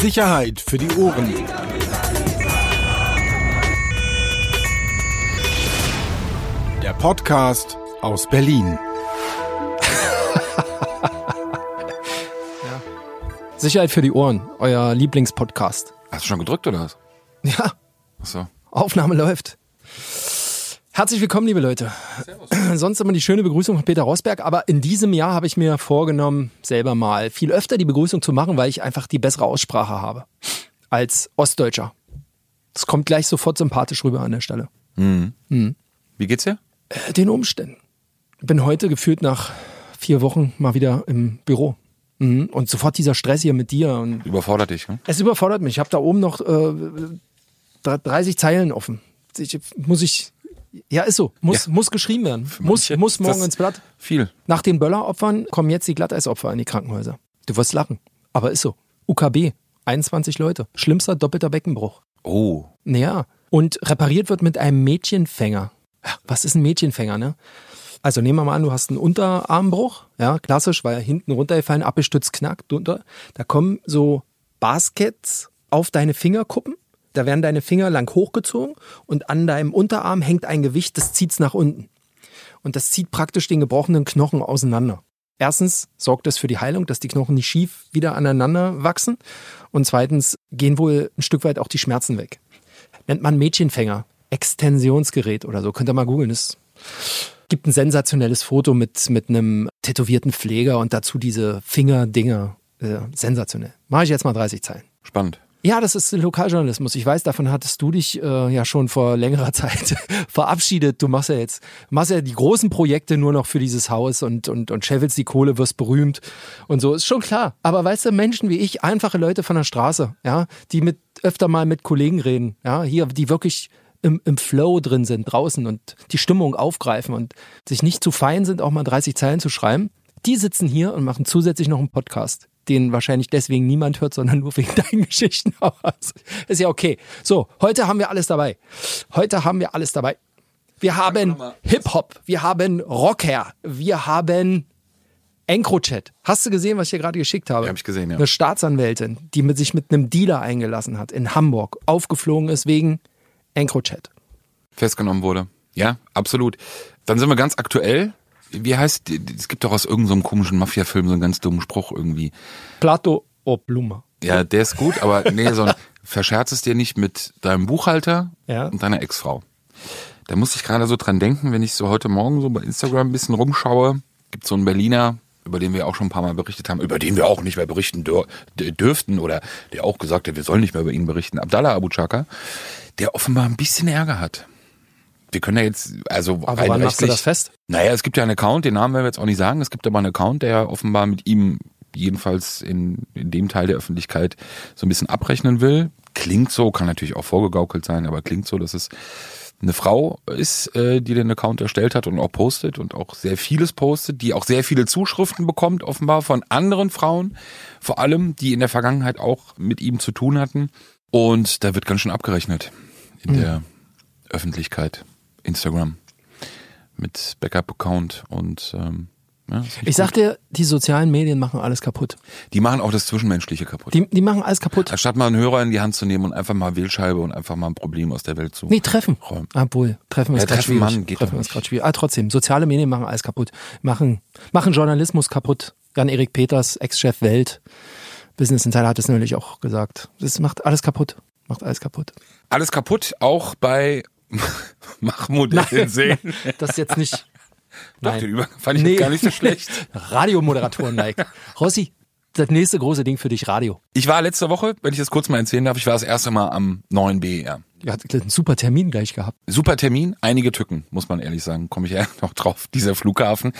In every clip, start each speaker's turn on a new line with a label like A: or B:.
A: Sicherheit für die Ohren. Der Podcast aus Berlin.
B: Sicherheit für die Ohren, euer Lieblingspodcast.
C: Hast du schon gedrückt oder was?
B: Ja,
C: Achso.
B: Aufnahme läuft. Herzlich willkommen, liebe Leute. Sonst immer die schöne Begrüßung von Peter Rosberg, aber in diesem Jahr habe ich mir vorgenommen, selber mal viel öfter die Begrüßung zu machen, weil ich einfach die bessere Aussprache habe als Ostdeutscher. Das kommt gleich sofort sympathisch rüber an der Stelle.
C: Wie geht's dir?
B: Äh, Den Umständen. Bin heute gefühlt nach vier Wochen mal wieder im Büro. Mhm. Und sofort dieser Stress hier mit dir und
C: Überfordert dich, ne?
B: Es überfordert mich. Ich habe da oben noch äh, 30 Zeilen offen. Ich, muss ich. Ja, ist so. Muss,
C: Ja.
B: muss geschrieben werden. Muss, muss morgen ins Blatt.
C: Viel.
B: Nach den Bölleropfern kommen jetzt die Glatteisopfer in die Krankenhäuser. Du wirst lachen. Aber ist so. UKB, 21 Leute. Schlimmster doppelter Beckenbruch.
C: Oh.
B: Naja. Und repariert wird mit einem Mädchenfänger. Was ist ein Mädchenfänger, ne? Also nehmen wir mal an, du hast einen Unterarmbruch, ja, klassisch, weil hinten runtergefallen, abgestützt, knackt, drunter. Da kommen so Baskets auf deine Fingerkuppen. Da werden deine Finger lang hochgezogen und an deinem Unterarm hängt ein Gewicht, das zieht's nach unten. Und das zieht praktisch den gebrochenen Knochen auseinander. Erstens sorgt das für die Heilung, dass die Knochen nicht schief wieder aneinander wachsen. Und zweitens gehen wohl ein Stück weit auch die Schmerzen weg. Nennt man Mädchenfänger, Extensionsgerät oder so. Könnt ihr mal googeln. Es gibt ein sensationelles Foto mit, mit einem tätowierten Pfleger und dazu diese Fingerdinger. Äh, sensationell. Mache ich jetzt mal 30 Zeilen.
C: Spannend.
B: Ja, das ist Lokaljournalismus. Ich weiß, davon hattest du dich äh, ja schon vor längerer Zeit verabschiedet. Du machst ja jetzt, machst ja die großen Projekte nur noch für dieses Haus und, und, und scheffelst die Kohle, wirst berühmt und so. Ist schon klar. Aber weißt du, Menschen wie ich, einfache Leute von der Straße, ja, die mit öfter mal mit Kollegen reden, ja, hier, die wirklich im, im Flow drin sind draußen und die Stimmung aufgreifen und sich nicht zu fein sind, auch mal 30 Zeilen zu schreiben, die sitzen hier und machen zusätzlich noch einen Podcast, den wahrscheinlich deswegen niemand hört, sondern nur wegen deinen Geschichten. Aber ist ja okay. So, heute haben wir alles dabei. Heute haben wir alles dabei. Wir haben Hip-Hop, wir haben Rocker, wir haben EncroChat. Hast du gesehen, was ich dir gerade geschickt habe?
C: Ja, hab ich gesehen, ja.
B: Eine Staatsanwältin, die mit sich mit einem Dealer eingelassen hat in Hamburg, aufgeflogen ist wegen EncroChat.
C: Festgenommen wurde. Ja, absolut. Dann sind wir ganz aktuell. Wie heißt, es gibt doch aus irgendeinem komischen Mafia-Film so einen ganz dummen Spruch irgendwie.
B: Plato Obluma.
C: Ja, der ist gut, aber nee, so ein, verscherz es dir nicht mit deinem Buchhalter
B: Ja.
C: und deiner Ex-Frau. Da musste ich gerade so dran denken, wenn ich so heute Morgen so bei Instagram ein bisschen rumschaue, gibt so einen Berliner, über den wir auch schon ein paar Mal berichtet haben, über den wir auch nicht mehr berichten dür dürften oder der auch gesagt hat, wir sollen nicht mehr über ihn berichten, Abdallah Abu Chaka, der offenbar ein bisschen Ärger hat. Wir können ja jetzt, also
B: Aber
C: rein
B: wann machst du das fest?
C: Naja, es gibt ja einen Account, den Namen werden wir jetzt auch nicht sagen. Es gibt aber einen Account, der offenbar mit ihm jedenfalls in, in dem Teil der Öffentlichkeit so ein bisschen abrechnen will. Klingt so, kann natürlich auch vorgegaukelt sein, aber klingt so, dass es eine Frau ist, äh, die den Account erstellt hat und auch postet und auch sehr vieles postet, die auch sehr viele Zuschriften bekommt, offenbar von anderen Frauen, vor allem, die in der Vergangenheit auch mit ihm zu tun hatten. Und da wird ganz schön abgerechnet in der Öffentlichkeit, Instagram mit Backup-Account und ähm, ja,
B: Ich sag
C: gut.
B: dir, die sozialen Medien machen alles kaputt.
C: die machen auch das Zwischenmenschliche kaputt.
B: Die, die machen alles kaputt.
C: Anstatt mal einen Hörer in die Hand zu nehmen und einfach mal Wählscheibe und einfach mal ein Problem aus der Welt zu
B: Nee, treffen.
C: räumen.
B: Obwohl, treffen ist
C: Ja,
B: gerade schwierig.
C: Mann, geht
B: treffen ist gerade schwierig. Ah, trotzdem, soziale Medien machen alles kaputt. Machen, machen Journalismus kaputt. Jan-Erik Peters, Ex-Chef Welt, Business Insider hat es nämlich auch gesagt. Das macht alles kaputt. Macht alles kaputt.
C: Alles kaputt, auch bei Mahmoud sehen.
B: Das ist jetzt nicht.
C: Doch, den Übergang fand ich
B: Nee.
C: gar nicht so schlecht.
B: Radiomoderatoren-like. Rossi, das nächste große Ding für dich, Radio.
C: Ich war letzte Woche, wenn ich das kurz mal erzählen darf, ich war das erste Mal am neuen BER.
B: Ihr hattet einen super Termin gleich gehabt.
C: Super Termin, einige Tücken, muss man ehrlich sagen, komme ich ja noch drauf, dieser Flughafen.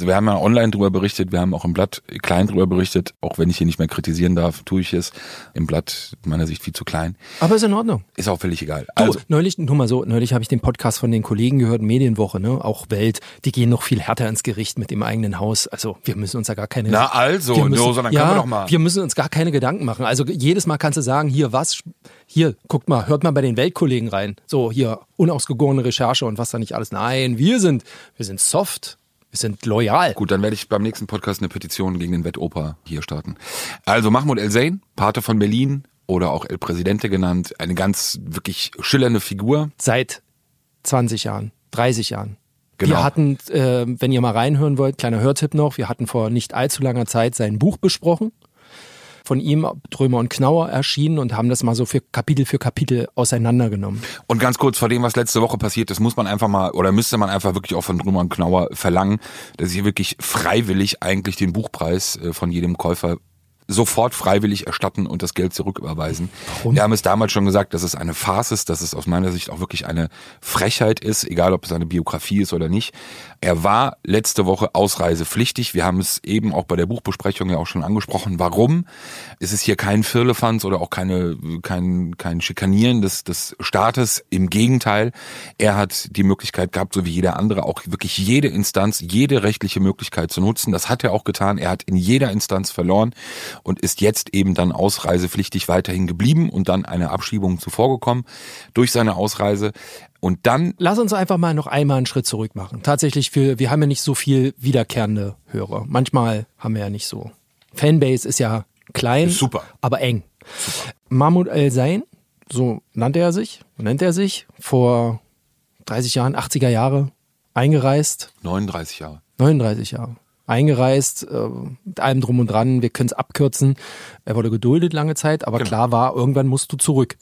C: Also wir haben ja online drüber berichtet, wir haben auch im Blatt klein drüber berichtet, auch wenn ich hier nicht mehr kritisieren darf, tue ich es. Im Blatt meiner Sicht viel zu klein.
B: Aber ist in Ordnung.
C: Ist auch völlig egal.
B: Du,
C: Also,
B: neulich, nur mal so, neulich habe ich den Podcast von den Kollegen gehört, Medienwoche, ne? Auch Welt, die gehen noch viel härter ins Gericht mit dem eigenen Haus. Also wir müssen uns da gar keine.
C: Na also,
B: wir
C: no, sondern
B: ja,
C: können wir doch mal.
B: Wir müssen uns gar keine Gedanken machen. Also jedes Mal kannst du sagen, hier was, hier, guckt mal, hört mal bei den Weltkollegen rein. So, hier, unausgegorene Recherche und was da nicht alles. Nein, wir sind, wir sind soft. Wir sind loyal.
C: Gut, dann werde ich beim nächsten Podcast eine Petition gegen den Wettoper hier starten. Also Mahmoud El-Zain, Pate von Berlin oder auch El Presidente genannt, eine ganz wirklich schillernde Figur.
B: Seit 20 Jahren, 30 Jahren.
C: Genau.
B: Wir hatten, äh, wenn ihr mal reinhören wollt, kleiner Hörtipp noch, wir hatten vor nicht allzu langer Zeit sein Buch besprochen. Von ihm, Trömer und Knauer, erschienen und haben das mal so für Kapitel für Kapitel auseinandergenommen.
C: Und ganz kurz vor dem, was letzte Woche passiert ist, muss man einfach mal oder müsste man einfach wirklich auch von Drummer und Knauer verlangen, dass sie wirklich freiwillig eigentlich den Buchpreis äh, von jedem Käufer sofort freiwillig erstatten und das Geld zurücküberweisen.
B: Warum?
C: Wir haben es damals schon gesagt, dass es eine Farce ist, dass es aus meiner Sicht auch wirklich eine Frechheit ist, egal ob es eine Biografie ist oder nicht. Er war letzte Woche ausreisepflichtig. Wir haben es eben auch bei der Buchbesprechung ja auch schon angesprochen. Warum? Es ist hier kein Firlefanz oder auch keine, kein, kein Schikanieren des, des Staates. Im Gegenteil, er hat die Möglichkeit gehabt, so wie jeder andere, auch wirklich jede Instanz, jede rechtliche Möglichkeit zu nutzen. Das hat er auch getan. Er hat in jeder Instanz verloren und ist jetzt eben dann ausreisepflichtig weiterhin geblieben und dann eine Abschiebung zuvorgekommen durch seine Ausreise. Und dann,
B: Lass uns einfach mal noch einmal einen Schritt zurück machen. Tatsächlich, für, wir haben ja nicht so viel wiederkehrende Hörer. Manchmal haben wir ja nicht so. Fanbase ist ja klein,
C: Ist super.
B: aber eng. Mahmoud El-Zain, so nannte er sich, nennt er sich, vor 30 Jahren, 80er Jahre eingereist,
C: 39 Jahre.
B: 39 Jahre. Eingereist, äh, mit allem drum und dran, wir können es abkürzen. Er wurde geduldet lange Zeit, aber
C: Genau.
B: klar war, irgendwann musst du zurück.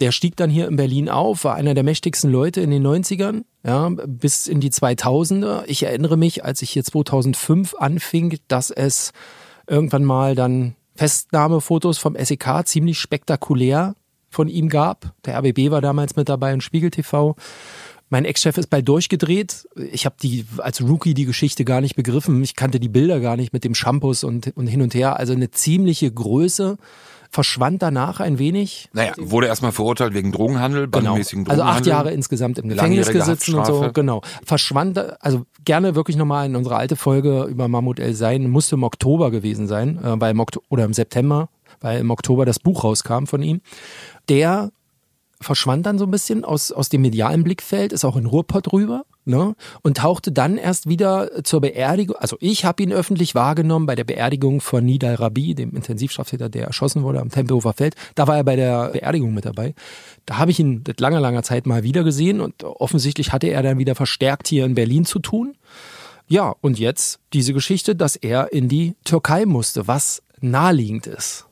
B: Der stieg dann hier in Berlin auf, war einer der mächtigsten Leute in den 90ern, ja, bis in die 2000er. Ich erinnere mich, als ich hier 2005 anfing, dass es irgendwann mal dann Festnahmefotos vom SEK ziemlich spektakulär von ihm gab. Der RBB war damals mit dabei und Spiegel TV. Mein Ex-Chef ist bald durchgedreht. Ich habe die als Rookie die Geschichte gar nicht begriffen. Ich kannte die Bilder gar nicht mit dem Shampoos und, und hin und her. Also eine ziemliche Größe. Verschwand danach ein wenig.
C: Naja, wurde erstmal verurteilt wegen Drogenhandel,
B: Also
C: Drogenhandel.
B: acht Jahre insgesamt im Gefängnis gesessen und so. Genau. Verschwand, also gerne wirklich nochmal in unsere alte Folge über Mahmoud El Sein, musste im Oktober gewesen sein, äh, weil im Oktober, oder im September, weil im Oktober das Buch rauskam von ihm. Der verschwand dann so ein bisschen aus, aus dem medialen Blickfeld, ist auch in Ruhrpott rüber ne? und tauchte dann erst wieder zur Beerdigung. Also ich habe ihn öffentlich wahrgenommen bei der Beerdigung von Nidal Rabi, dem Intensivstraftäter, der erschossen wurde am Tempelhofer Feld. Da war er bei der Beerdigung mit dabei. Da habe ich ihn seit langer, langer Zeit mal wieder gesehen und offensichtlich hatte er dann wieder verstärkt hier in Berlin zu tun. Ja, und jetzt diese Geschichte, dass er in die Türkei musste, was naheliegend ist.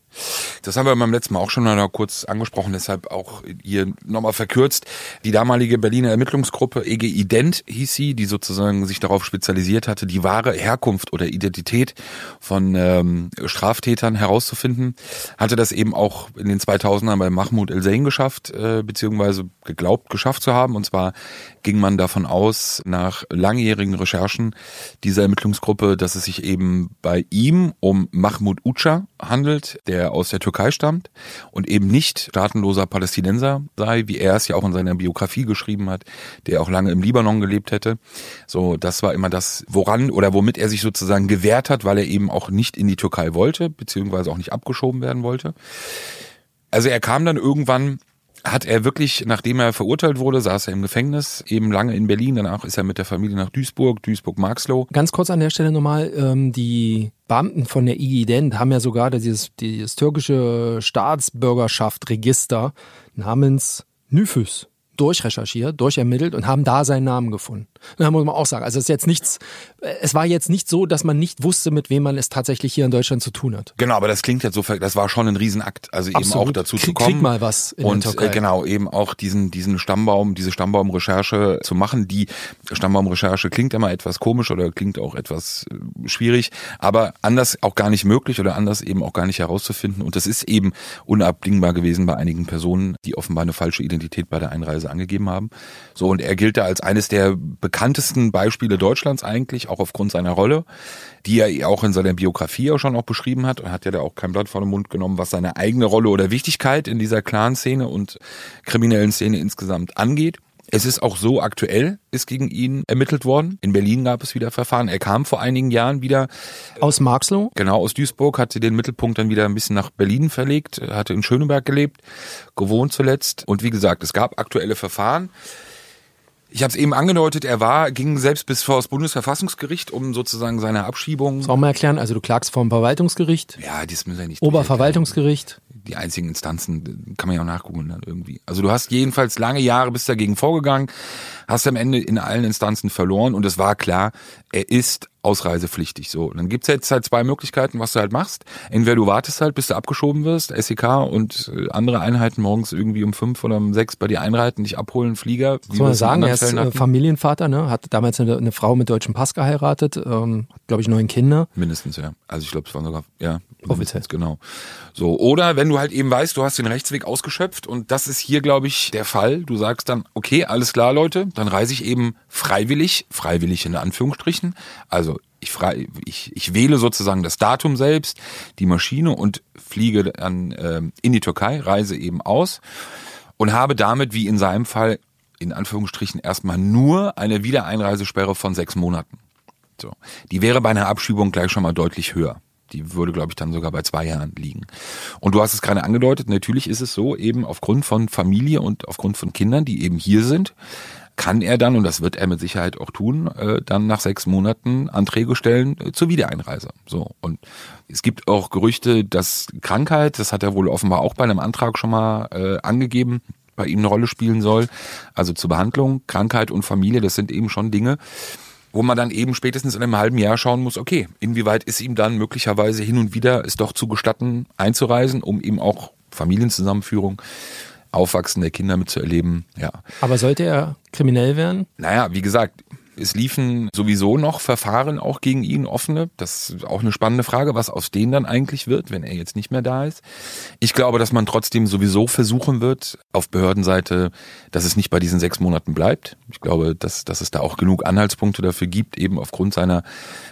C: Das haben wir beim letzten Mal auch schon mal kurz angesprochen, deshalb auch hier nochmal verkürzt. Die damalige Berliner Ermittlungsgruppe EG Ident hieß sie, die sozusagen sich darauf spezialisiert hatte, die wahre Herkunft oder Identität von ähm, Straftätern herauszufinden, hatte das eben auch in den 2000ern bei Mahmoud El-Zain geschafft, äh, beziehungsweise geglaubt geschafft zu haben. Und zwar ging man davon aus, nach langjährigen Recherchen dieser Ermittlungsgruppe, dass es sich eben bei ihm um Mahmoud Uca handelt, der aus der Türkei stammt und eben nicht staatenloser Palästinenser sei, wie er es ja auch in seiner Biografie geschrieben hat, der auch lange im Libanon gelebt hätte. So, das war immer das, woran oder womit er sich sozusagen gewehrt hat, weil er eben auch nicht in die Türkei wollte, beziehungsweise auch nicht abgeschoben werden wollte. Also er kam dann irgendwann hat er wirklich, nachdem er verurteilt wurde, saß er im Gefängnis, eben lange in Berlin. Danach ist er mit der Familie nach Duisburg, Duisburg-Marxloh.
B: Ganz kurz an der Stelle nochmal, ähm, die Beamten von der IG-Ident haben ja sogar dieses, dieses türkische Staatsbürgerschaft-Register namens Nüfus durchrecherchiert, durchermittelt und haben da seinen Namen gefunden. Da muss man auch sagen, also es ist jetzt nichts, es war jetzt nicht so, dass man nicht wusste, mit wem man es tatsächlich hier in Deutschland zu tun hat.
C: Genau, aber das klingt jetzt so, das war schon ein Riesenakt, also eben
B: Absolut.
C: auch dazu zu kommen.
B: krieg mal was in der
C: und
B: Türkei.
C: Äh, genau, eben auch diesen, diesen Stammbaum, diese Stammbaumrecherche zu machen. Die Stammbaumrecherche klingt immer etwas komisch oder klingt auch etwas äh, schwierig, aber anders auch gar nicht möglich oder anders eben auch gar nicht herauszufinden. Und das ist eben unabdingbar gewesen bei einigen Personen, die offenbar eine falsche Identität bei der Einreise angegeben haben. So, und er gilt da als eines der bekanntesten Beispiele Deutschlands eigentlich, auch aufgrund seiner Rolle, die er auch in seiner Biografie auch schon auch beschrieben hat. Er hat ja da auch kein Blatt vor den Mund genommen, was seine eigene Rolle oder Wichtigkeit in dieser Clan-Szene und kriminellen Szene insgesamt angeht. Es ist auch so aktuell, ist gegen ihn ermittelt worden. In Berlin gab es wieder Verfahren. Er kam vor einigen Jahren wieder
B: Aus Marxloh?
C: Genau, aus Duisburg hat sie den Mittelpunkt dann wieder ein bisschen nach Berlin verlegt, hatte in Schöneberg gelebt, gewohnt zuletzt. Und wie gesagt, es gab aktuelle Verfahren. Ich habe es eben angedeutet, er war, ging selbst bis vor das Bundesverfassungsgericht, um sozusagen seine Abschiebung.
B: Das auch mal erklären, also du klagst vor dem Verwaltungsgericht,
C: Ja, das müssen wir nicht.
B: Oberverwaltungsgericht.
C: Die einzigen Instanzen, kann man ja auch nachgucken dann irgendwie. Also du hast jedenfalls lange Jahre bist dagegen vorgegangen, hast am Ende in allen Instanzen verloren und es war klar, er ist ausreisepflichtig. So, und dann gibt's jetzt halt zwei Möglichkeiten, was du halt machst. Entweder du wartest halt, bis du abgeschoben wirst, SEK und äh, andere Einheiten morgens irgendwie um fünf oder um sechs bei dir einreiten, dich abholen, Flieger. wie
B: Soll man sagen, er ist äh,
C: hatten.
B: Familienvater, ne? hat damals eine, eine Frau mit deutschem Pass geheiratet, ähm, hat, glaube ich, neun Kinder.
C: Mindestens, ja. Also ich glaube, es waren sogar, ja,
B: Offiziell.
C: genau. So, oder wenn du halt eben weißt, du hast den Rechtsweg ausgeschöpft und das ist hier, glaube ich, der Fall. Du sagst dann, okay, alles klar, Leute, dann reise ich eben freiwillig, freiwillig in Anführungsstrichen. Also ich, frei, ich, ich wähle sozusagen das Datum selbst, die Maschine und fliege dann ähm, in die Türkei, reise eben aus und habe damit, wie in seinem Fall, in Anführungsstrichen erstmal nur eine Wiedereinreisesperre von sechs Monaten. So. Die wäre bei einer Abschiebung gleich schon mal deutlich höher. Die würde, glaube ich, dann sogar bei zwei Jahren liegen. Und du hast es gerade angedeutet, natürlich ist es so, eben aufgrund von Familie und aufgrund von Kindern, die eben hier sind, kann er dann, und das wird er mit Sicherheit auch tun, äh, dann nach sechs Monaten Anträge stellen äh, zur Wiedereinreise. So. Und es gibt auch Gerüchte, dass Krankheit, das hat er wohl offenbar auch bei einem Antrag schon mal äh, angegeben, bei ihm eine Rolle spielen soll. Also zur Behandlung, Krankheit und Familie, das sind eben schon Dinge, wo man dann eben spätestens in einem halben Jahr schauen muss, okay, inwieweit ist ihm dann möglicherweise hin und wieder es doch zu gestatten, einzureisen, um eben auch Familienzusammenführung, Aufwachsen der Kinder mitzuerleben. Ja.
B: Aber sollte er kriminell werden?
C: Naja, wie gesagt, es liefen sowieso noch Verfahren auch gegen ihn, offene. Das ist auch eine spannende Frage, was aus denen dann eigentlich wird, wenn er jetzt nicht mehr da ist. Ich glaube, dass man trotzdem sowieso versuchen wird, auf Behördenseite, dass es nicht bei diesen sechs Monaten bleibt. Ich glaube, dass, dass es da auch genug Anhaltspunkte dafür gibt, eben aufgrund seiner,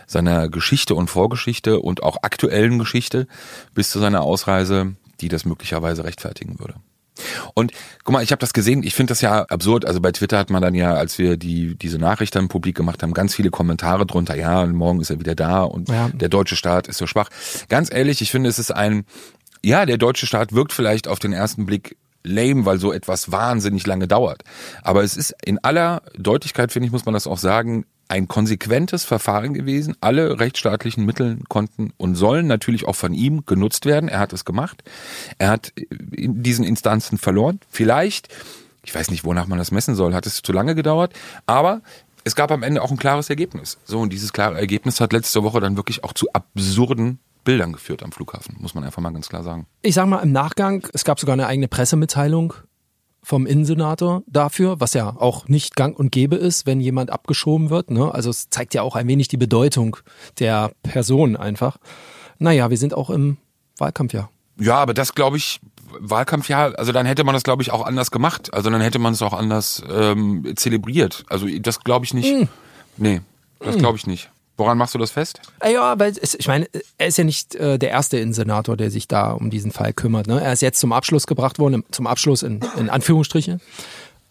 C: seiner Geschichte und Vorgeschichte und auch aktuellen Geschichte bis zu seiner Ausreise, die das möglicherweise rechtfertigen würde. Und guck mal, ich habe das gesehen, ich finde das ja absurd. Also bei Twitter hat man dann ja, als wir die diese Nachricht dann publik gemacht haben, ganz viele Kommentare drunter, ja, und morgen ist er wieder da und
B: Ja.
C: der deutsche Staat ist so schwach. Ganz ehrlich, ich finde, es ist ein, ja, der deutsche Staat wirkt vielleicht auf den ersten Blick lame, weil so etwas wahnsinnig lange dauert. Aber es ist in aller Deutlichkeit, finde ich, muss man das auch sagen, ein konsequentes Verfahren gewesen. Alle rechtsstaatlichen Mittel konnten und sollen natürlich auch von ihm genutzt werden. Er hat es gemacht. Er hat in diesen Instanzen verloren. Vielleicht, ich weiß nicht, wonach man das messen soll, hat es zu lange gedauert, aber es gab am Ende auch ein klares Ergebnis. So, und dieses klare Ergebnis hat letzte Woche dann wirklich auch zu absurden Bildern geführt am Flughafen, muss man einfach mal ganz klar sagen.
B: Ich sag mal im Nachgang, es gab sogar eine eigene Pressemitteilung vom Innensenator dafür, was ja auch nicht gang und gäbe ist, wenn jemand abgeschoben wird. Ne? Also es zeigt ja auch ein wenig die Bedeutung der Person einfach. Naja, wir sind auch im Wahlkampfjahr.
C: Ja, aber das glaube ich, Wahlkampfjahr, also dann hätte man das glaube ich auch anders gemacht. Also dann hätte man es auch anders ähm, zelebriert. Also das glaube ich nicht.
B: Hm.
C: Nee, das glaube ich nicht. Woran machst du das fest?
B: Äh, Ja, weil es, ich meine, er ist ja nicht äh, der erste Innensenator, der sich da um diesen Fall kümmert. Ne? Er ist jetzt zum Abschluss gebracht worden, zum Abschluss in, in Anführungsstriche.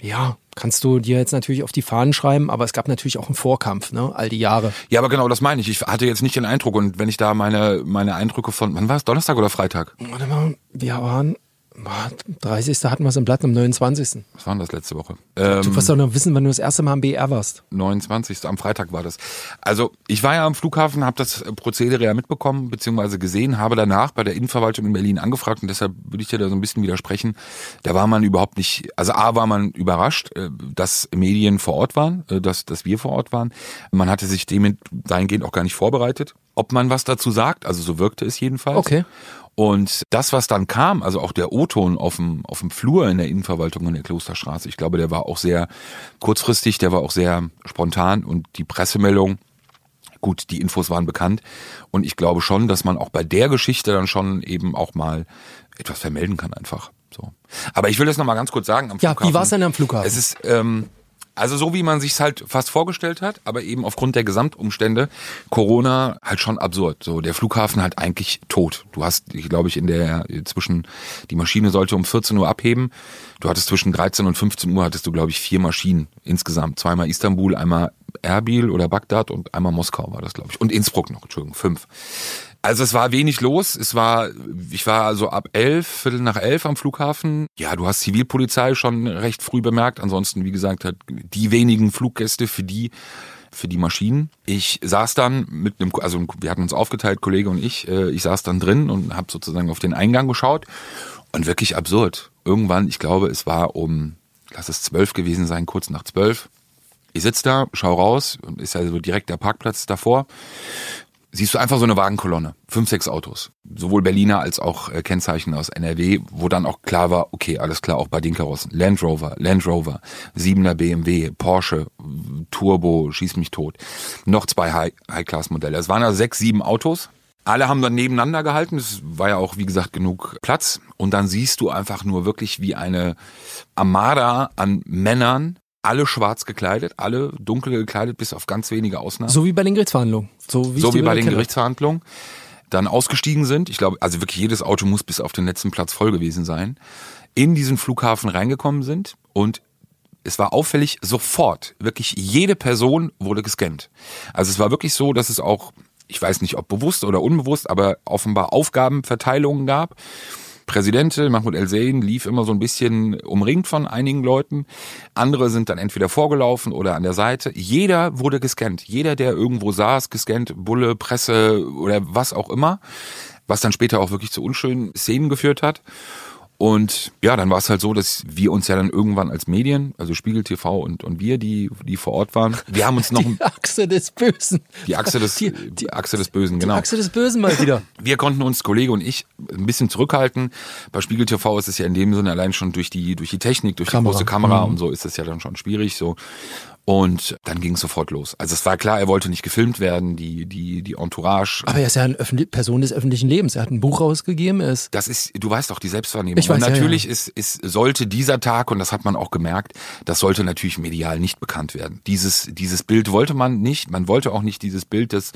B: Ja, kannst du dir jetzt natürlich auf die Fahnen schreiben, aber es gab natürlich auch einen Vorkampf, ne? all die Jahre.
C: Ja, aber genau das meine ich. Ich hatte jetzt nicht den Eindruck und wenn ich da meine meine Eindrücke von, wann war es, Donnerstag oder Freitag?
B: Warte mal, wir waren, 30. hatten wir es im Blatt, am 29.
C: Was war denn das letzte Woche?
B: Du
C: Ähm,
B: wirst doch noch wissen, wann du das erste Mal am BR warst.
C: 29. am Freitag war das. Also ich war ja am Flughafen, habe das Prozedere ja mitbekommen bzw. gesehen, habe danach bei der Innenverwaltung in Berlin angefragt und deshalb würde ich dir da so ein bisschen widersprechen. Da war man überhaupt nicht, also A war man überrascht, äh, dass Medien vor Ort waren, äh, dass, dass wir vor Ort waren. Man hatte sich dem dahingehend auch gar nicht vorbereitet, ob man was dazu sagt, also so wirkte es jedenfalls.
B: Okay.
C: Und das, was dann kam, also auch der O-Ton auf dem, auf dem Flur in der Innenverwaltung in der Klosterstraße, ich glaube, der war auch sehr kurzfristig, der war auch sehr spontan und die Pressemeldung, gut, die Infos waren bekannt und ich glaube schon, dass man auch bei der Geschichte dann schon eben auch mal etwas vermelden kann einfach. So. Aber ich will das nochmal ganz kurz sagen. Am
B: Ja,
C: Flughafen,
B: wie war's denn am Flughafen?
C: Es ist, ähm, also so wie man sich's halt fast vorgestellt hat, aber eben aufgrund der Gesamtumstände Corona halt schon absurd. So der Flughafen halt eigentlich tot. Du hast, ich glaube ich, in der zwischen die Maschine sollte um 14 Uhr abheben. Du hattest zwischen 13 und 15 Uhr hattest du glaube ich vier Maschinen insgesamt. Zweimal Istanbul, einmal Erbil oder Bagdad und einmal Moskau war das glaube ich und Innsbruck noch. Entschuldigung, fünf. Also es war wenig los. Es war, ich war also ab elf, Viertel nach elf am Flughafen. Ja, du hast Zivilpolizei schon recht früh bemerkt. Ansonsten, wie gesagt, hat die wenigen Fluggäste für die für die Maschinen. Ich saß dann mit einem, also wir hatten uns aufgeteilt, Kollege und ich. äh, Ich saß dann drin und habe sozusagen auf den Eingang geschaut und wirklich absurd. Irgendwann, ich glaube, es war um, lass es zwölf gewesen sein, kurz nach zwölf. Ich sitz da, schau raus, ist ja so direkt der Parkplatz davor siehst du einfach so eine Wagenkolonne, fünf, sechs Autos, sowohl Berliner als auch äh, Kennzeichen aus NRW, wo dann auch klar war, okay, alles klar, auch bei den Karossen, Land Rover, Land Rover, 7er BMW, Porsche, Turbo, schieß mich tot, noch zwei High-Class-Modelle. Es waren also sechs, sieben Autos. Alle haben dann nebeneinander gehalten. Es war ja auch, wie gesagt, genug Platz. Und dann siehst du einfach nur wirklich wie eine Armada an Männern alle schwarz gekleidet, alle dunkel gekleidet, bis auf ganz wenige Ausnahmen.
B: So wie bei den Gerichtsverhandlungen.
C: So wie, so wie bei den kenne. Gerichtsverhandlungen. Dann ausgestiegen sind. Ich glaube, also wirklich jedes Auto muss bis auf den letzten Platz voll gewesen sein. In diesen Flughafen reingekommen sind und es war auffällig, sofort, wirklich jede Person wurde gescannt. Also es war wirklich so, dass es auch, ich weiß nicht, ob bewusst oder unbewusst, aber offenbar Aufgabenverteilungen gab Präsident Mahmoud El-Zein lief immer so ein bisschen umringt von einigen Leuten. Andere sind dann entweder vorgelaufen oder an der Seite. Jeder wurde gescannt. Jeder, der irgendwo saß, gescannt, Bulle, Presse oder was auch immer. Was dann später auch wirklich zu unschönen Szenen geführt hat. Und ja, dann war es halt so, dass wir uns ja dann irgendwann als Medien, also Spiegel TV und, und wir, die, die vor Ort waren, wir haben uns noch.
B: Die Achse des Bösen.
C: Die Achse des, die, die Achse des Bösen, genau.
B: Die Achse des Bösen mal wieder.
C: Wir konnten uns, Kollege und ich, ein bisschen zurückhalten. Bei Spiegel TV ist es ja in dem Sinne allein schon durch die, durch die Technik, durch Kamera. die große Kamera mhm. und so ist es ja dann schon schwierig, so. Und dann ging es sofort los. Also es war klar, er wollte nicht gefilmt werden, die, die, die Entourage.
B: Aber er ist ja eine Person des öffentlichen Lebens. Er hat ein Buch rausgegeben. Er ist
C: das ist, du weißt doch, die Selbstwahrnehmung.
B: Ich weiß,
C: und natürlich
B: ja, ja.
C: Ist, ist, sollte dieser Tag, und das hat man auch gemerkt, das sollte natürlich medial nicht bekannt werden. Dieses, dieses Bild wollte man nicht. Man wollte auch nicht dieses Bild des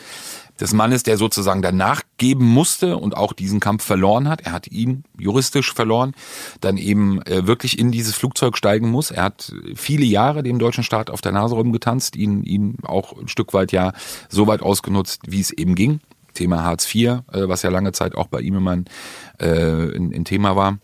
C: des Mannes, der sozusagen danach geben musste und auch diesen Kampf verloren hat. Er hat ihn juristisch verloren, dann eben äh, wirklich in dieses Flugzeug steigen muss. Er hat viele Jahre dem deutschen Staat auf der Nase rumgetanzt, ihn, ihn auch ein Stück weit ja so weit ausgenutzt, wie es eben ging. Thema Hartz IV, äh, was ja lange Zeit auch bei ihm immer ein, äh, ein, ein Thema war.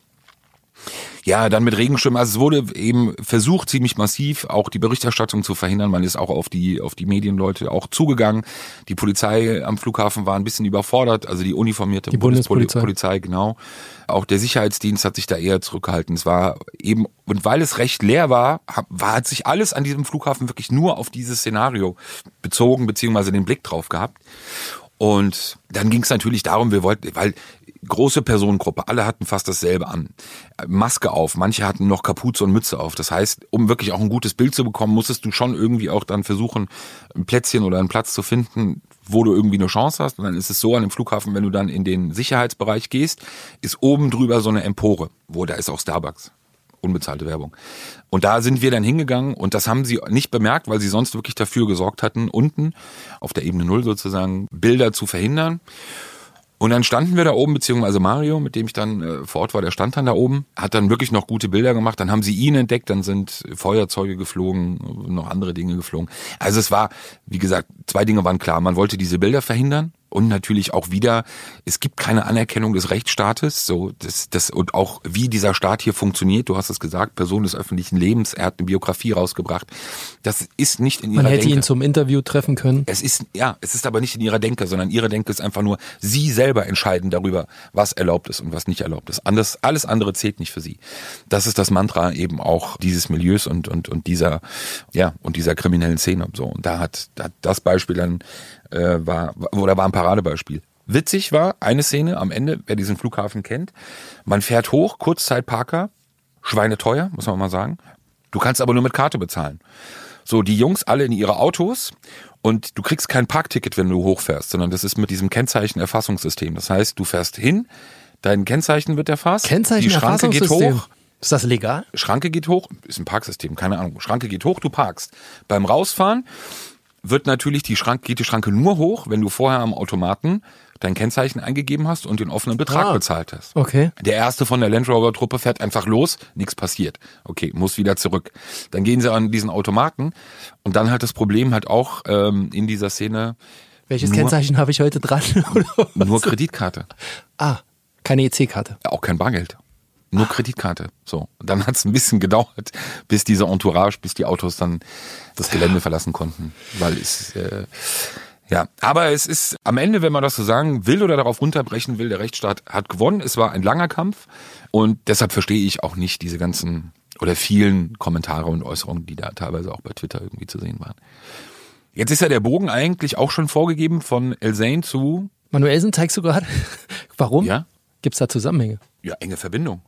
C: Ja, dann mit Regenschirmen. Also es wurde eben versucht, ziemlich massiv auch die Berichterstattung zu verhindern. Man ist auch auf die, auf die Medienleute auch zugegangen. Die Polizei am Flughafen war ein bisschen überfordert, also die uniformierte
B: die Bundespolizei.
C: Polizei, genau. Auch der Sicherheitsdienst hat sich da eher zurückgehalten. Es war eben, und weil es recht leer war, war hat sich alles an diesem Flughafen wirklich nur auf dieses Szenario bezogen, beziehungsweise den Blick drauf gehabt. Und dann ging es natürlich darum, wir wollten, weil große Personengruppe, alle hatten fast dasselbe an. Maske auf, manche hatten noch Kapuze und Mütze auf. Das heißt, um wirklich auch ein gutes Bild zu bekommen, musstest du schon irgendwie auch dann versuchen, ein Plätzchen oder einen Platz zu finden, wo du irgendwie eine Chance hast. Und dann ist es so an dem Flughafen, wenn du dann in den Sicherheitsbereich gehst, ist oben drüber so eine Empore, wo da ist auch Starbucks unbezahlte Werbung. Und da sind wir dann hingegangen und das haben sie nicht bemerkt, weil sie sonst wirklich dafür gesorgt hatten, unten auf der Ebene Null sozusagen Bilder zu verhindern. Und dann standen wir da oben, beziehungsweise Mario, mit dem ich dann äh, vor Ort war, der stand dann da oben, hat dann wirklich noch gute Bilder gemacht. Dann haben sie ihn entdeckt, dann sind Feuerzeuge geflogen, noch andere Dinge geflogen. Also es war, wie gesagt, zwei Dinge waren klar. Man wollte diese Bilder verhindern und natürlich auch wieder, es gibt keine Anerkennung des Rechtsstaates, so das, das und auch wie dieser Staat hier funktioniert. Du hast es gesagt, Person des öffentlichen Lebens. Er hat eine Biografie rausgebracht. Das ist nicht in ihrer
B: Man hätte
C: Denke.
B: ihn zum Interview treffen können.
C: Es ist ja, es ist aber nicht in ihrer Denke, sondern ihre Denke ist einfach nur, sie selber entscheiden darüber, was erlaubt ist und was nicht erlaubt ist. Anders, alles andere zählt nicht für sie. Das ist das Mantra eben auch dieses Milieus und und und dieser ja und dieser kriminellen Szene. So und da hat, hat das Beispiel dann äh, war, oder war ein Paradebeispiel. Witzig war eine Szene am Ende, wer diesen Flughafen kennt. Man fährt hoch, Kurzzeitparker, schweineteuer, muss man mal sagen. Du kannst aber nur mit Karte bezahlen. So, die Jungs alle in ihre Autos und du kriegst kein Parkticket, wenn du hochfährst, sondern das ist mit diesem Kennzeichenerfassungssystem. Das heißt, du fährst hin, dein Kennzeichen wird erfasst, die Schranke geht hoch.
B: Ist das legal?
C: Schranke geht hoch, ist ein Parksystem, keine Ahnung. Schranke geht hoch, du parkst. Beim Rausfahren wird natürlich die Schranke, geht die Schranke nur hoch, wenn du vorher am Automaten dein Kennzeichen eingegeben hast und den offenen Betrag ah, bezahlt hast.
B: Okay.
C: Der erste von der Land Rover Truppe fährt einfach los, nichts passiert. Okay, muss wieder zurück. Dann gehen sie an diesen Automaten und dann halt das Problem halt auch ähm, in dieser Szene,
B: Welches
C: Nur-
B: Kennzeichen habe ich heute dran?
C: Nur Kreditkarte.
B: ah, keine EC-Karte.
C: Auch kein Bargeld. Nur Kreditkarte. So. Und dann hat es ein bisschen gedauert, bis diese Entourage, bis die Autos dann das Gelände verlassen konnten. Weil es, äh, ja, aber es ist am Ende, wenn man das so sagen will oder darauf runterbrechen will, der Rechtsstaat hat gewonnen. Es war ein langer Kampf und deshalb verstehe ich auch nicht diese ganzen oder vielen Kommentare und Äußerungen, die da teilweise auch bei Twitter irgendwie zu sehen waren. Jetzt ist ja der Bogen eigentlich auch schon vorgegeben von Elzane zu,
B: Manuelsen zeigst du gerade? Warum?
C: ja,
B: Gibt's da Zusammenhänge?
C: ja, enge Verbindung.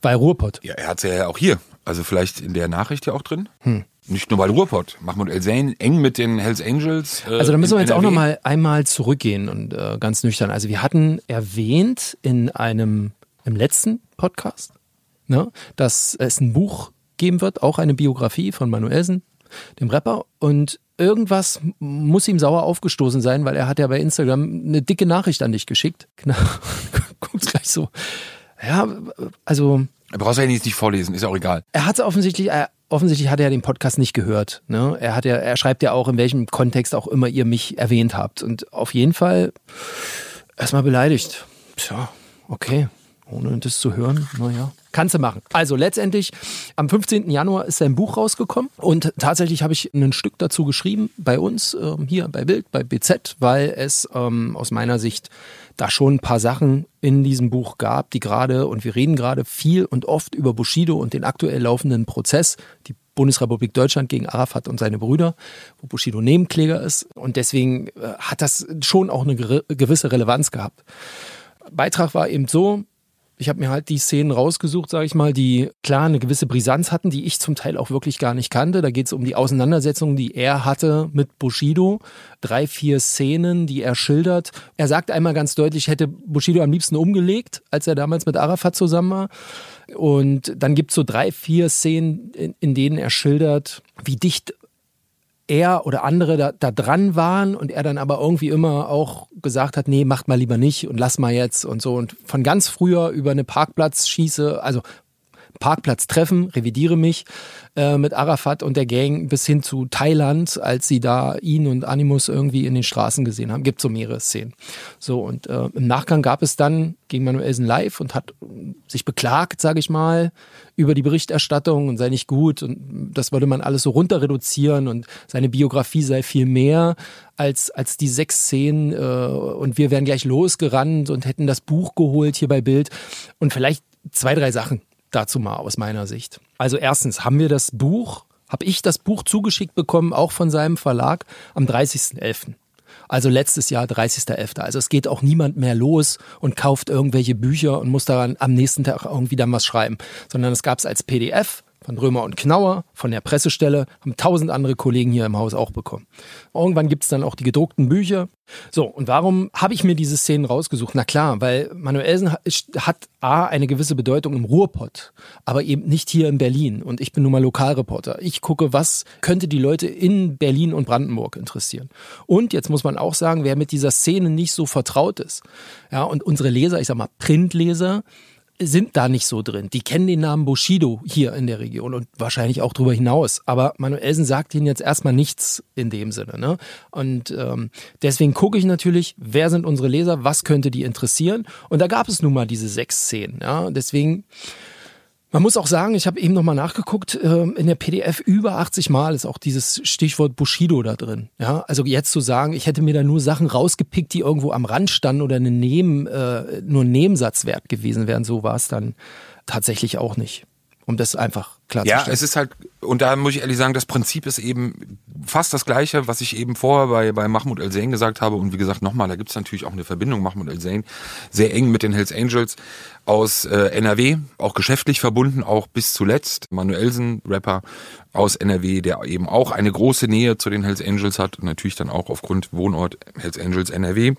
B: Bei Ruhrpott.
C: Ja, er hat's ja auch hier. Also vielleicht in der Nachricht ja auch drin. Nicht nur bei Ruhrpott. Mahmoud El-Zain eng mit den Hells Angels. Äh,
B: Also da müssen wir jetzt auch
C: NRW.
B: nochmal einmal zurückgehen und äh, ganz nüchtern. Also wir hatten erwähnt in einem, im letzten Podcast, ne, dass es ein Buch geben wird, auch eine Biografie von Manuelsen, dem Rapper. Und irgendwas muss ihm sauer aufgestoßen sein, weil er hat ja bei Instagram eine dicke Nachricht an dich geschickt. Genau. Guckst gleich so. Ja, also
C: Du brauchst ja jetzt nicht vorlesen, ist ja auch egal.
B: er hat offensichtlich, er, offensichtlich hat er den Podcast nicht gehört. Ne? Er hat ja, er schreibt ja auch, in welchem Kontext auch immer ihr mich erwähnt habt. Und auf jeden Fall erstmal beleidigt. Tja, okay. Ohne das zu hören, naja. Kannst du machen. Also letztendlich, am 15. Januar ist sein Buch rausgekommen und tatsächlich habe ich ein Stück dazu geschrieben bei uns, ähm, hier bei Bild, bei BZ, weil es ähm, aus meiner Sicht da schon ein paar Sachen in diesem Buch gab, die gerade, und wir reden gerade viel und oft über Bushido und den aktuell laufenden Prozess, die Bundesrepublik Deutschland gegen Arafat und seine Brüder, wo Bushido Nebenkläger ist. Und deswegen äh, hat das schon auch eine gewisse Relevanz gehabt. Beitrag war eben so, ich habe mir halt die Szenen rausgesucht, sage ich mal, die klar eine gewisse Brisanz hatten, die ich zum Teil auch wirklich gar nicht kannte. Da geht es um die Auseinandersetzung, die er hatte mit Bushido. Drei, vier Szenen, die er schildert. Er sagt einmal ganz deutlich, hätte Bushido am liebsten umgelegt, als er damals mit Arafat zusammen war. Und dann gibt es so drei, vier Szenen, in, in denen er schildert, wie dicht er oder andere da, da dran waren und er dann aber irgendwie immer auch gesagt hat, nee, macht mal lieber nicht und lass mal jetzt und so. Und von ganz früher über eine Parkplatzschieße, also Parkplatz treffen, revidiere mich äh, mit Arafat und der Gang bis hin zu Thailand, als sie da ihn und Animus irgendwie in den Straßen gesehen haben. Gibt so mehrere Szenen. So und äh, im Nachgang gab es dann gegen Manuelsen live und hat sich beklagt, sage ich mal, über die Berichterstattung und sei nicht gut und das würde man alles so runter reduzieren und seine Biografie sei viel mehr als als die sechs Szenen äh, und wir wären gleich losgerannt und hätten das Buch geholt hier bei Bild und vielleicht zwei drei Sachen dazu mal aus meiner Sicht. Also erstens haben wir das Buch, habe ich das Buch zugeschickt bekommen, auch von seinem Verlag am 30.11. Also letztes Jahr 30.11. Also es geht auch niemand mehr los und kauft irgendwelche Bücher und muss daran am nächsten Tag irgendwie dann was schreiben, sondern es gab es als PDF von Römer und Knauer, von der Pressestelle, haben tausend andere Kollegen hier im Haus auch bekommen. Irgendwann gibt es dann auch die gedruckten Bücher. So, und warum habe ich mir diese Szenen rausgesucht? Na klar, weil Manuelsen hat, hat A, eine gewisse Bedeutung im Ruhrpott, aber eben nicht hier in Berlin. Und ich bin nun mal Lokalreporter. Ich gucke, was könnte die Leute in Berlin und Brandenburg interessieren. Und jetzt muss man auch sagen, wer mit dieser Szene nicht so vertraut ist, ja, und unsere Leser, ich sag mal Printleser, sind da nicht so drin. Die kennen den Namen Bushido hier in der Region und wahrscheinlich auch darüber hinaus. Aber Manuelsen sagt ihnen jetzt erstmal nichts in dem Sinne. Ne? Und ähm, deswegen gucke ich natürlich, wer sind unsere Leser, was könnte die interessieren. Und da gab es nun mal diese sechs Szenen. Ja? Deswegen, man muss auch sagen, ich habe eben nochmal nachgeguckt, ähm, in der PDF über 80 Mal ist auch dieses Stichwort Bushido da drin. Ja, also jetzt zu sagen, ich hätte mir da nur Sachen rausgepickt, die irgendwo am Rand standen oder eine Neben, äh, nur ein Nebensatzwert gewesen wären, so war es dann tatsächlich auch nicht. Um das einfach
C: Ja,
B: klarzustellen.
C: es ist halt, und da muss ich ehrlich sagen, das Prinzip ist eben fast das gleiche, was ich eben vorher bei, bei Mahmoud El-Zain gesagt habe. Und wie gesagt, nochmal, da gibt's natürlich auch eine Verbindung, Mahmoud El-Zain, sehr eng mit den Hells Angels aus äh, NRW, auch geschäftlich verbunden, auch bis zuletzt. Manuelsen, Rapper aus NRW, der eben auch eine große Nähe zu den Hells Angels hat und natürlich dann auch aufgrund Wohnort Hells Angels NRW.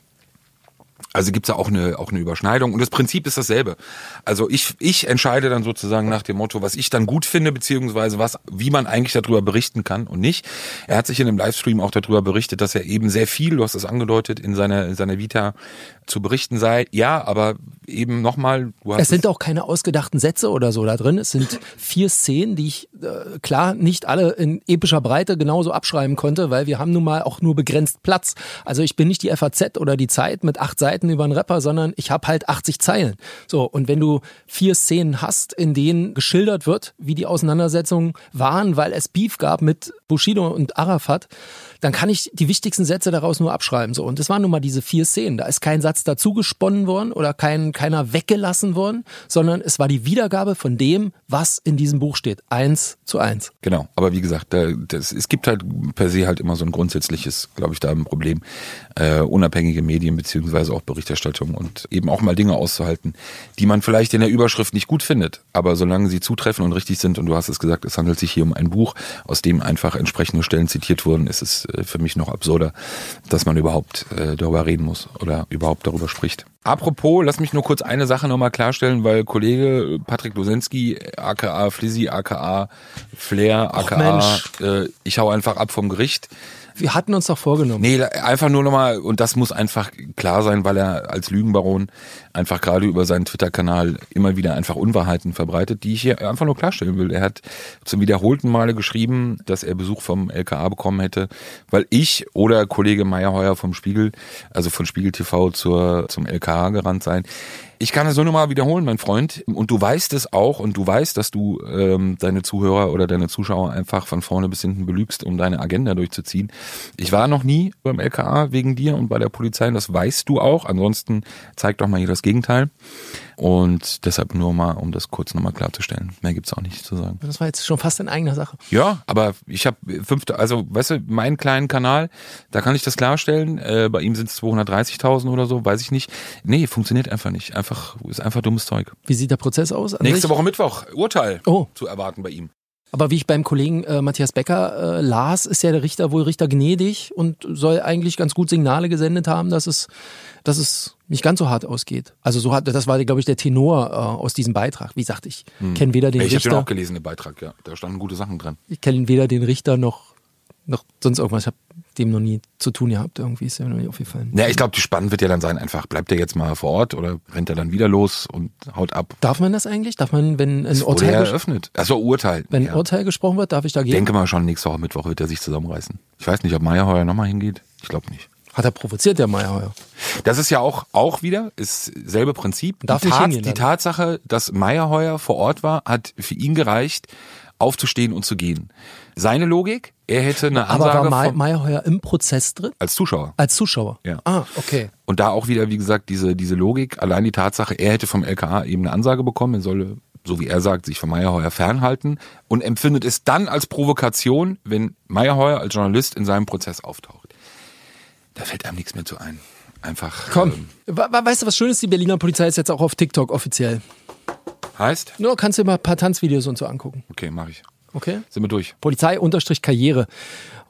C: Also gibt's da auch eine, auch eine Überschneidung. Und das Prinzip ist dasselbe. Also ich, ich entscheide dann sozusagen nach dem Motto, was ich dann gut finde, beziehungsweise was, wie man eigentlich darüber berichten kann und nicht. Er hat sich in einem Livestream auch darüber berichtet, dass er eben sehr viel, du hast es angedeutet, in seiner, in seiner Vita zu berichten sei. Ja, aber eben nochmal,
B: Es sind auch keine ausgedachten Sätze oder so da drin. Es sind vier Szenen, die ich äh, klar nicht alle in epischer Breite genauso abschreiben konnte, weil wir haben nun mal auch nur begrenzt Platz. Also ich bin nicht die FAZ oder die Zeit mit acht Seiten über einen Rapper, sondern ich habe halt 80 Zeilen. So, und wenn du vier Szenen hast, in denen geschildert wird, wie die Auseinandersetzungen waren, weil es Beef gab mit Bushido und Arafat, dann kann ich die wichtigsten Sätze daraus nur abschreiben. So. Und das waren nun mal diese vier Szenen. Da ist kein Satz dazu gesponnen worden oder kein, keiner weggelassen worden, sondern es war die Wiedergabe von dem, was in diesem Buch steht. Eins zu eins.
C: Genau, aber wie gesagt, da, das, es gibt halt per se halt immer so ein grundsätzliches, glaube ich, da ein Problem, äh, unabhängige Medien beziehungsweise auch Berichterstattung und eben auch mal Dinge auszuhalten, die man vielleicht in der Überschrift nicht gut findet, aber solange sie zutreffen und richtig sind und du hast es gesagt, es handelt sich hier um ein Buch, aus dem einfach entsprechende Stellen zitiert wurden, ist es für mich noch absurder, dass man überhaupt äh, darüber reden muss oder überhaupt darüber spricht. Apropos, lass mich nur kurz eine Sache nochmal klarstellen, weil Kollege Patrick Losensky, aka Flizzy, aka Flair,
B: Och,
C: aka äh, ich hau einfach ab vom Gericht.
B: Wir hatten uns doch vorgenommen.
C: Nee, einfach nur nochmal, und das muss einfach klar sein, weil er als Lügenbaron einfach gerade über seinen Twitter-Kanal immer wieder einfach Unwahrheiten verbreitet, die ich hier einfach nur klarstellen will. Er hat zum wiederholten Male geschrieben, dass er Besuch vom LKA bekommen hätte, weil ich oder Kollege Meyerheuer vom Spiegel, also von Spiegel TV zur, zum LKA gerannt sein. Ich kann es nur noch mal wiederholen, mein Freund. Und du weißt es auch und du weißt, dass du ähm, deine Zuhörer oder deine Zuschauer einfach von vorne bis hinten belügst, um deine Agenda durchzuziehen. Ich war noch nie beim LKA wegen dir und bei der Polizei und das weißt du auch. Ansonsten zeig doch mal hier das Gegenteil. Und deshalb nur mal, um das kurz nochmal klarzustellen. Mehr gibt's auch nicht zu sagen.
B: Das war jetzt schon fast in eigener Sache.
C: Ja, aber ich habe fünfte, also weißt du, meinen kleinen Kanal, da kann ich das klarstellen. Äh, bei ihm sind es 230.000 oder so, weiß ich nicht. Nee, funktioniert einfach nicht. Einfach ist einfach dummes Zeug.
B: Wie sieht der Prozess aus?
C: Nächste
B: sich?
C: Woche Mittwoch Urteil
B: Oh.
C: zu erwarten bei ihm.
B: Aber wie ich beim Kollegen äh, Matthias Becker äh, las, ist ja der Richter wohl Richter gnädig und soll eigentlich ganz gut Signale gesendet haben, dass es, dass es nicht ganz so hart ausgeht. Also so hat, das war, glaube ich, der Tenor äh, aus diesem Beitrag. Wie gesagt, ich kenne weder den
C: Hm. ich habe den
B: Richter,
C: auch gelesen, den Beitrag, ja. Da standen gute Sachen dran.
B: ich kenne weder den Richter noch, noch sonst irgendwas. Ich habe dem noch nie zu tun gehabt. Irgendwie ist mir noch nie aufgefallen.
C: Ja, ich glaube, die spannend wird ja dann sein, einfach bleibt er jetzt mal vor Ort oder rennt er dann wieder los und haut ab.
B: Darf man das eigentlich? Darf man, wenn ein Urteil,
C: ja eröffnet. Achso, Urteil.
B: wenn ein
C: ja.
B: Urteil gesprochen wird, darf ich da
C: Ich
B: gehen?
C: denke mal schon, nächste Woche Mittwoch wird er sich zusammenreißen. Ich weiß nicht, ob Meyerheuer nochmal hingeht. Ich glaube nicht.
B: Hat er provoziert, der Meyerheuer.
C: Das ist ja auch, auch wieder, ist selbe Prinzip.
B: Darf
C: die, Tat,
B: hingehen
C: die. Tatsache, dass Meyerheuer vor Ort war, hat für ihn gereicht, aufzustehen und zu gehen. Seine Logik, er hätte eine
B: Aber
C: Ansage
B: war May-
C: vom,
B: Meyerheuer im Prozess drin?
C: als Zuschauer.
B: Als Zuschauer?
C: Ja.
B: Ah, okay.
C: Und da auch wieder, wie gesagt, diese, diese Logik, allein die Tatsache, er hätte vom LKA eben eine Ansage bekommen, er solle, so wie er sagt, sich von Meyerheuer fernhalten und empfindet es dann als Provokation, wenn Meyerheuer als Journalist in seinem Prozess auftaucht. Da fällt einem nichts mehr zu ein. Einfach.
B: Komm.
C: Ähm,
B: We- we- Weißt du, was schön ist? Die Berliner Polizei ist jetzt auch auf TikTok offiziell.
C: heißt?
B: Nur kannst du dir mal ein paar Tanzvideos und so angucken.
C: Okay, mache ich.
B: Okay?
C: Sind wir durch.
B: Polizei-Karriere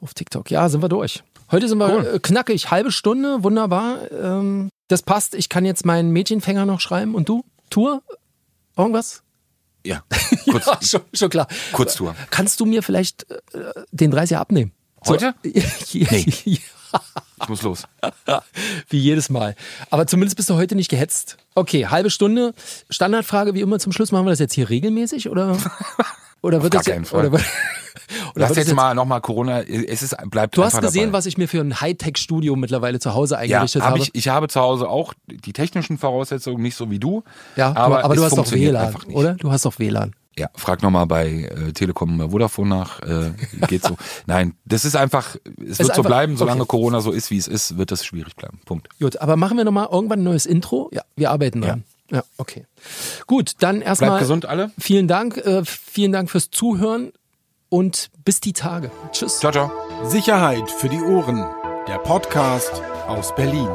B: auf TikTok. Ja, sind wir durch. Heute sind wir
C: Cool.
B: äh, knackig, halbe Stunde, wunderbar. Ähm, das passt. Ich kann jetzt meinen Mädchenfänger noch schreiben. Und du? Tour? Irgendwas?
C: Ja. Kurz,
B: Ja, schon, schon klar.
C: Kurztour.
B: Kannst du mir vielleicht äh, den 30er abnehmen?
C: Heute?
B: nee.
C: Ich muss los.
B: Wie jedes Mal. Aber zumindest bist du heute nicht gehetzt. Okay, halbe Stunde. Standardfrage wie immer zum Schluss. Machen wir das jetzt hier regelmäßig oder? Oder wird
C: gar
B: das ja-
C: keinen Fall.
B: Oder, oder
C: Lass
B: das
C: jetzt mal nochmal Corona, es ist, bleibt
B: Du hast gesehen,
C: dabei.
B: was ich mir für ein Hightech-Studio mittlerweile zu Hause
C: ja,
B: eingerichtet
C: hab
B: habe.
C: ich, ich habe zu Hause auch die technischen Voraussetzungen, nicht so wie du.
B: ja,
C: aber,
B: du, aber du hast doch WLAN, oder? Du hast doch WLAN.
C: Ja, frag nochmal bei äh, Telekom bei Vodafone nach. Äh, geht so. Nein, das ist einfach, es wird so
B: einfach-
C: bleiben, solange
B: okay.
C: Corona so ist, wie es ist, wird das schwierig bleiben. Punkt.
B: Gut, aber machen wir nochmal irgendwann ein neues Intro? Ja, wir arbeiten dran. Ja, okay. Gut, dann erstmal.
C: Bleibt gesund alle.
B: Vielen Dank, äh, vielen Dank fürs Zuhören und bis die Tage. Tschüss.
C: Ciao, ciao.
A: Sicherheit für die Ohren. Der Podcast aus Berlin.